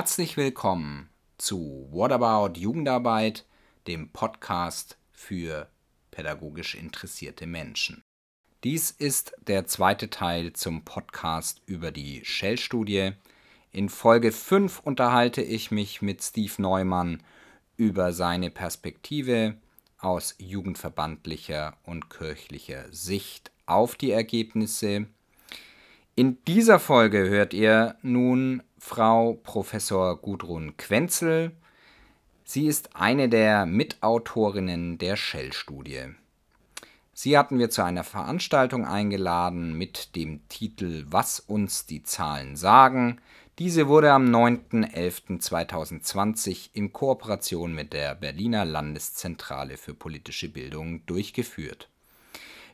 Herzlich willkommen zu What About Jugendarbeit, dem Podcast für pädagogisch interessierte Menschen. Dies ist der zweite Teil zum Podcast über die Shell-Studie. In Folge 5 unterhalte ich mich mit Steve Neumann über seine Perspektive aus jugendverbandlicher und kirchlicher Sicht auf die Ergebnisse. In dieser Folge hört ihr nun Frau Professor Gudrun Quenzel. Sie ist eine der Mitautorinnen der Shell-Studie. Sie hatten wir zu einer Veranstaltung eingeladen mit dem Titel Was uns die Zahlen sagen. Diese wurde am 9.11.2020 in Kooperation mit der Berliner Landeszentrale für politische Bildung durchgeführt.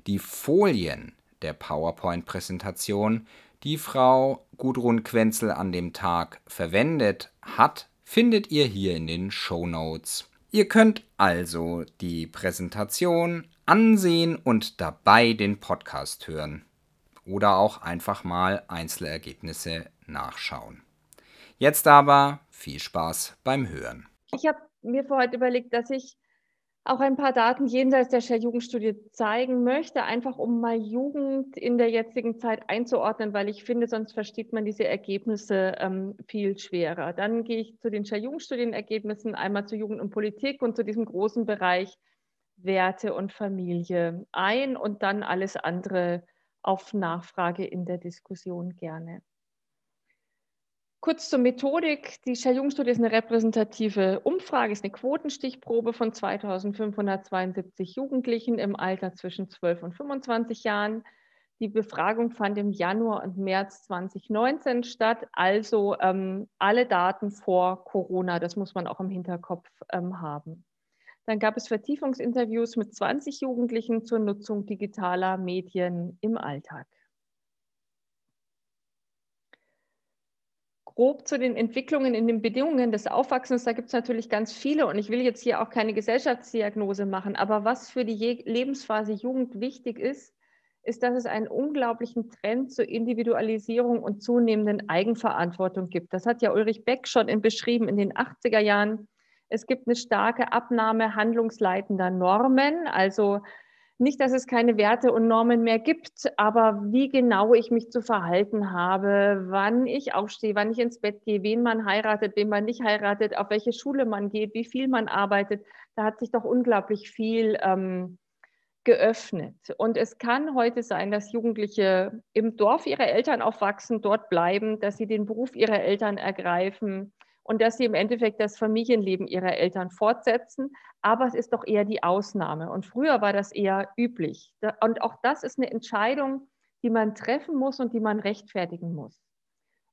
Die Folien der PowerPoint-Präsentation die Frau Gudrun Quenzel an dem Tag verwendet hat, findet ihr hier in den Show Notes. Ihr könnt also die Präsentation ansehen und dabei den Podcast hören oder auch einfach mal Einzelergebnisse nachschauen. Jetzt aber viel Spaß beim Hören. Ich habe mir für heute überlegt, dass ich auch ein paar Daten jenseits der Share-Jugendstudie zeigen möchte, einfach um mal Jugend in der jetzigen Zeit einzuordnen, weil ich finde, sonst versteht man diese Ergebnisse ähm, viel schwerer. Dann gehe ich zu den Share-Jugendstudienergebnissen, einmal zu Jugend und Politik und zu diesem großen Bereich Werte und Familie ein und dann alles andere auf Nachfrage in der Diskussion gerne. Kurz zur Methodik. Die Shell-Jung-Studie ist eine repräsentative Umfrage, ist eine Quotenstichprobe von 2572 Jugendlichen im Alter zwischen 12 und 25 Jahren. Die Befragung fand im Januar und März 2019 statt, also ähm, alle Daten vor Corona, das muss man auch im Hinterkopf ähm, haben. Dann gab es Vertiefungsinterviews mit 20 Jugendlichen zur Nutzung digitaler Medien im Alltag. Grob zu den Entwicklungen in den Bedingungen des Aufwachsens, da gibt es natürlich ganz viele und ich will jetzt hier auch keine Gesellschaftsdiagnose machen, aber was für die Lebensphase Jugend wichtig ist, ist, dass es einen unglaublichen Trend zur Individualisierung und zunehmenden Eigenverantwortung gibt. Das hat ja Ulrich Beck schon in beschrieben in den 80er Jahren. Es gibt eine starke Abnahme handlungsleitender Normen, also nicht, dass es keine Werte und Normen mehr gibt, aber wie genau ich mich zu verhalten habe, wann ich aufstehe, wann ich ins Bett gehe, wen man heiratet, wen man nicht heiratet, auf welche Schule man geht, wie viel man arbeitet, da hat sich doch unglaublich viel ähm, geöffnet. Und es kann heute sein, dass Jugendliche im Dorf ihrer Eltern aufwachsen, dort bleiben, dass sie den Beruf ihrer Eltern ergreifen, und dass sie im Endeffekt das Familienleben ihrer Eltern fortsetzen. Aber es ist doch eher die Ausnahme. Und früher war das eher üblich. Und auch das ist eine Entscheidung, die man treffen muss und die man rechtfertigen muss.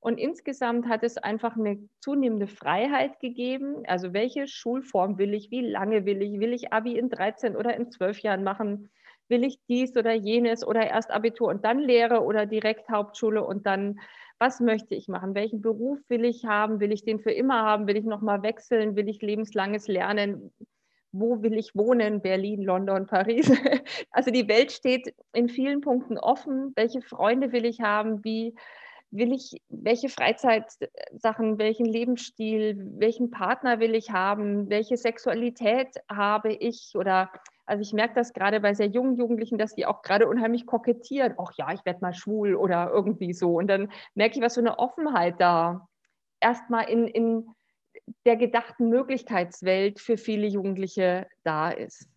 Und insgesamt hat es einfach eine zunehmende Freiheit gegeben. Also welche Schulform will ich, wie lange will ich, will ich Abi in 13 oder in 12 Jahren machen, will ich dies oder jenes oder erst Abitur und dann Lehre oder direkt Hauptschule und dann was möchte ich machen, welchen Beruf will ich haben, will ich den für immer haben, will ich nochmal wechseln, will ich lebenslanges Lernen, wo will ich wohnen, Berlin, London, Paris. Also die Welt steht in vielen Punkten offen, welche Freunde will ich haben, wie will ich, welche Freizeitsachen, welchen Lebensstil, welchen Partner will ich haben, welche Sexualität habe ich oder also ich merke das gerade bei sehr jungen Jugendlichen, dass die auch gerade unheimlich kokettieren. Ach ja, ich werde mal schwul oder irgendwie so. Und dann merke ich, was für eine Offenheit da erstmal in, in der gedachten Möglichkeitswelt für viele Jugendliche da ist.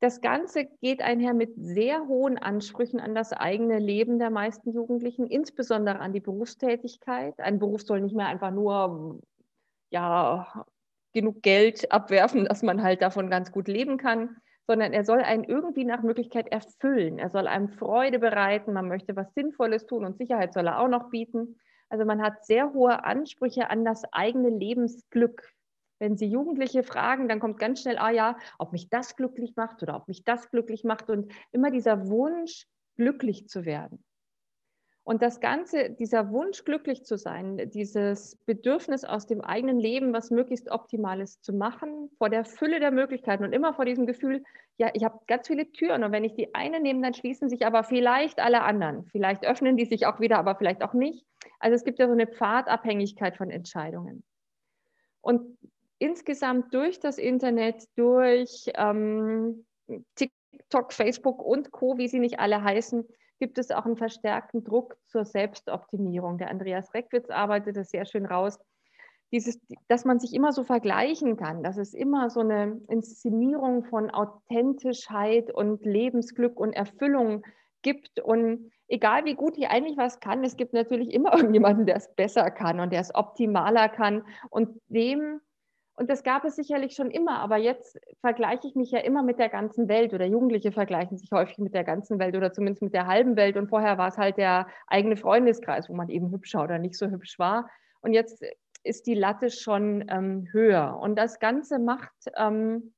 Das Ganze geht einher mit sehr hohen Ansprüchen an das eigene Leben der meisten Jugendlichen, insbesondere an die Berufstätigkeit. Ein Beruf soll nicht mehr einfach nur ja, genug Geld abwerfen, dass man halt davon ganz gut leben kann, sondern er soll einen irgendwie nach Möglichkeit erfüllen. Er soll einem Freude bereiten, man möchte was Sinnvolles tun und Sicherheit soll er auch noch bieten. Also man hat sehr hohe Ansprüche an das eigene Lebensglück. Wenn Sie Jugendliche fragen, dann kommt ganz schnell, ah ja, ob mich das glücklich macht oder ob mich das glücklich macht und immer dieser Wunsch, glücklich zu werden. Und das Ganze, dieser Wunsch, glücklich zu sein, dieses Bedürfnis aus dem eigenen Leben, was möglichst Optimales zu machen, vor der Fülle der Möglichkeiten und immer vor diesem Gefühl, ja, ich habe ganz viele Türen und wenn ich die eine nehme, dann schließen sich aber vielleicht alle anderen. Vielleicht öffnen die sich auch wieder, aber vielleicht auch nicht. Also es gibt ja so eine Pfadabhängigkeit von Entscheidungen. Und insgesamt durch das Internet, durch ähm, TikTok, Facebook und Co., wie sie nicht alle heißen, gibt es auch einen verstärkten Druck zur Selbstoptimierung. Der Andreas Reckwitz arbeitet das sehr schön raus. Dieses, dass man sich immer so vergleichen kann, dass es immer so eine Inszenierung von Authentischheit und Lebensglück und Erfüllung gibt. Und egal wie gut ich eigentlich was kann, es gibt natürlich immer irgendjemanden, der es besser kann und der es optimaler kann. Und dem und das gab es sicherlich schon immer, aber jetzt vergleiche ich mich ja immer mit der ganzen Welt oder Jugendliche vergleichen sich häufig mit der ganzen Welt oder zumindest mit der halben Welt. Und vorher war es halt der eigene Freundeskreis, wo man eben hübscher oder nicht so hübsch war. Und jetzt ist die Latte schon ähm, höher. Und das Ganze macht ähm,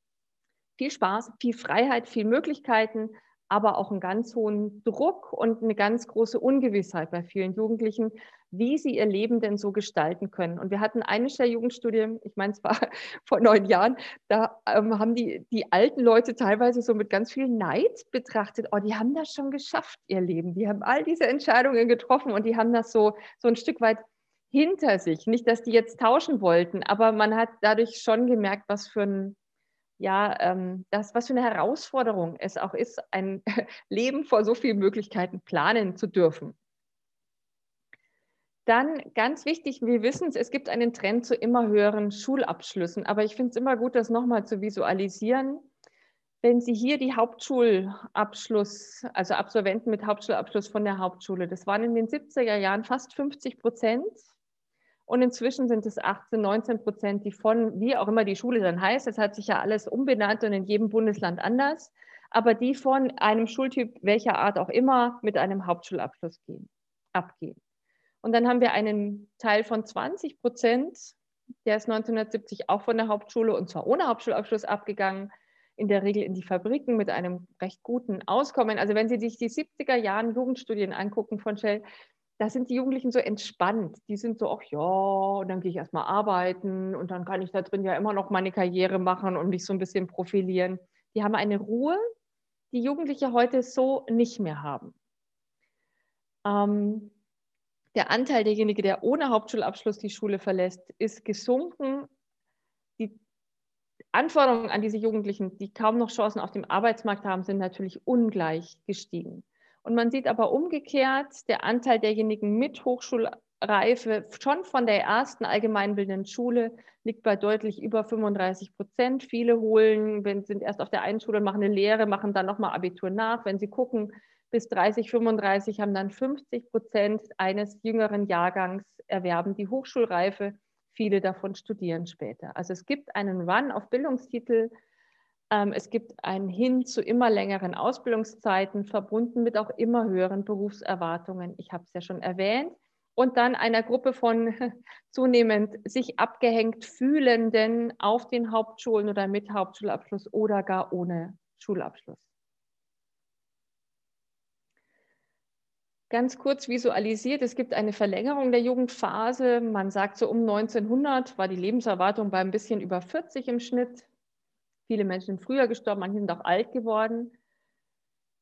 viel Spaß, viel Freiheit, viel Möglichkeiten, aber auch einen ganz hohen Druck und eine ganz große Ungewissheit bei vielen Jugendlichen, wie sie ihr Leben denn so gestalten können. Und wir hatten eine der Jugendstudie, ich meine, es war vor neun Jahren, da ähm, haben die, die alten Leute teilweise so mit ganz viel Neid betrachtet, oh, die haben das schon geschafft, ihr Leben. Die haben all diese Entscheidungen getroffen und die haben das so, so ein Stück weit hinter sich. Nicht, dass die jetzt tauschen wollten, aber man hat dadurch schon gemerkt, was für ein ja, ähm, das, was für eine Herausforderung es auch ist, ein Leben vor so vielen Möglichkeiten planen zu dürfen. Dann ganz wichtig, wir wissen es, es gibt einen Trend zu immer höheren Schulabschlüssen, aber ich finde es immer gut, das nochmal zu visualisieren. Wenn Sie hier die Hauptschulabschluss, also Absolventen mit Hauptschulabschluss von der Hauptschule, das waren in den 70er Jahren fast 50 Prozent und inzwischen sind es 18, 19 Prozent, die von, wie auch immer die Schule dann heißt, es hat sich ja alles umbenannt und in jedem Bundesland anders, aber die von einem Schultyp welcher Art auch immer mit einem Hauptschulabschluss gehen, abgehen. Und dann haben wir einen Teil von 20 Prozent, der ist 1970 auch von der Hauptschule und zwar ohne Hauptschulabschluss abgegangen, in der Regel in die Fabriken mit einem recht guten Auskommen. Also wenn Sie sich die 70er Jahren Jugendstudien angucken von Shell, da sind die Jugendlichen so entspannt. Die sind so, ach ja, und dann gehe ich erstmal arbeiten und dann kann ich da drin ja immer noch meine Karriere machen und mich so ein bisschen profilieren. Die haben eine Ruhe, die Jugendliche heute so nicht mehr haben. Ähm, der Anteil derjenige, der ohne Hauptschulabschluss die Schule verlässt, ist gesunken. Die Anforderungen an diese Jugendlichen, die kaum noch Chancen auf dem Arbeitsmarkt haben, sind natürlich ungleich gestiegen. Und man sieht aber umgekehrt, der Anteil derjenigen mit Hochschulreife schon von der ersten allgemeinbildenden Schule liegt bei deutlich über 35 Prozent. Viele holen, sind erst auf der einen Schule, machen eine Lehre, machen dann nochmal Abitur nach. Wenn sie gucken, bis 30, 35 haben dann 50 Prozent eines jüngeren Jahrgangs erwerben die Hochschulreife. Viele davon studieren später. Also es gibt einen Run auf Bildungstitel, es gibt ein Hin zu immer längeren Ausbildungszeiten, verbunden mit auch immer höheren Berufserwartungen. Ich habe es ja schon erwähnt. Und dann einer Gruppe von zunehmend sich abgehängt fühlenden auf den Hauptschulen oder mit Hauptschulabschluss oder gar ohne Schulabschluss. Ganz kurz visualisiert, es gibt eine Verlängerung der Jugendphase. Man sagt so um 1900 war die Lebenserwartung bei ein bisschen über 40 im Schnitt. Viele Menschen sind früher gestorben, manche sind auch alt geworden.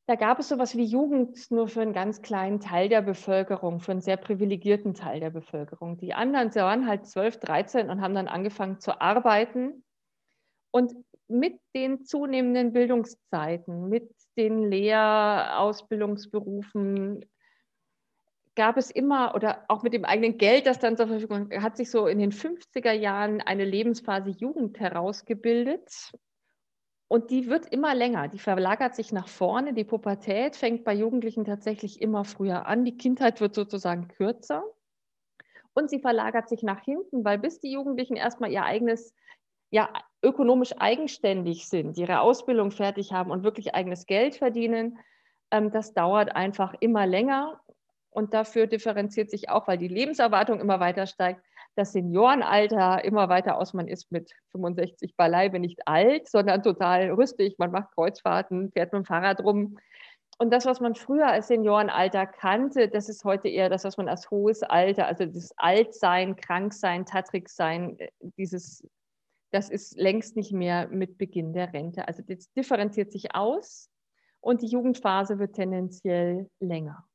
Da gab es sowas wie Jugend nur für einen ganz kleinen Teil der Bevölkerung, für einen sehr privilegierten Teil der Bevölkerung. Die anderen waren halt 12, 13 und haben dann angefangen zu arbeiten. Und mit den zunehmenden Bildungszeiten, mit den Lehrausbildungsberufen gab es immer oder auch mit dem eigenen Geld, das dann zur Verfügung hat sich so in den 50er Jahren eine Lebensphase Jugend herausgebildet. Und die wird immer länger, die verlagert sich nach vorne. Die Pubertät fängt bei Jugendlichen tatsächlich immer früher an. Die Kindheit wird sozusagen kürzer. Und sie verlagert sich nach hinten, weil bis die Jugendlichen erstmal ihr eigenes, ja, ökonomisch eigenständig sind, ihre Ausbildung fertig haben und wirklich eigenes Geld verdienen, ähm, das dauert einfach immer länger. Und dafür differenziert sich auch, weil die Lebenserwartung immer weiter steigt, das Seniorenalter immer weiter aus. Man ist mit 65 beileibe nicht alt, sondern total rüstig. Man macht Kreuzfahrten, fährt mit dem Fahrrad rum. Und das, was man früher als Seniorenalter kannte, das ist heute eher das, was man als hohes Alter, also das Altsein, Kranksein, Tatriksein, äh, dieses, das ist längst nicht mehr mit Beginn der Rente. Also das differenziert sich aus und die Jugendphase wird tendenziell länger.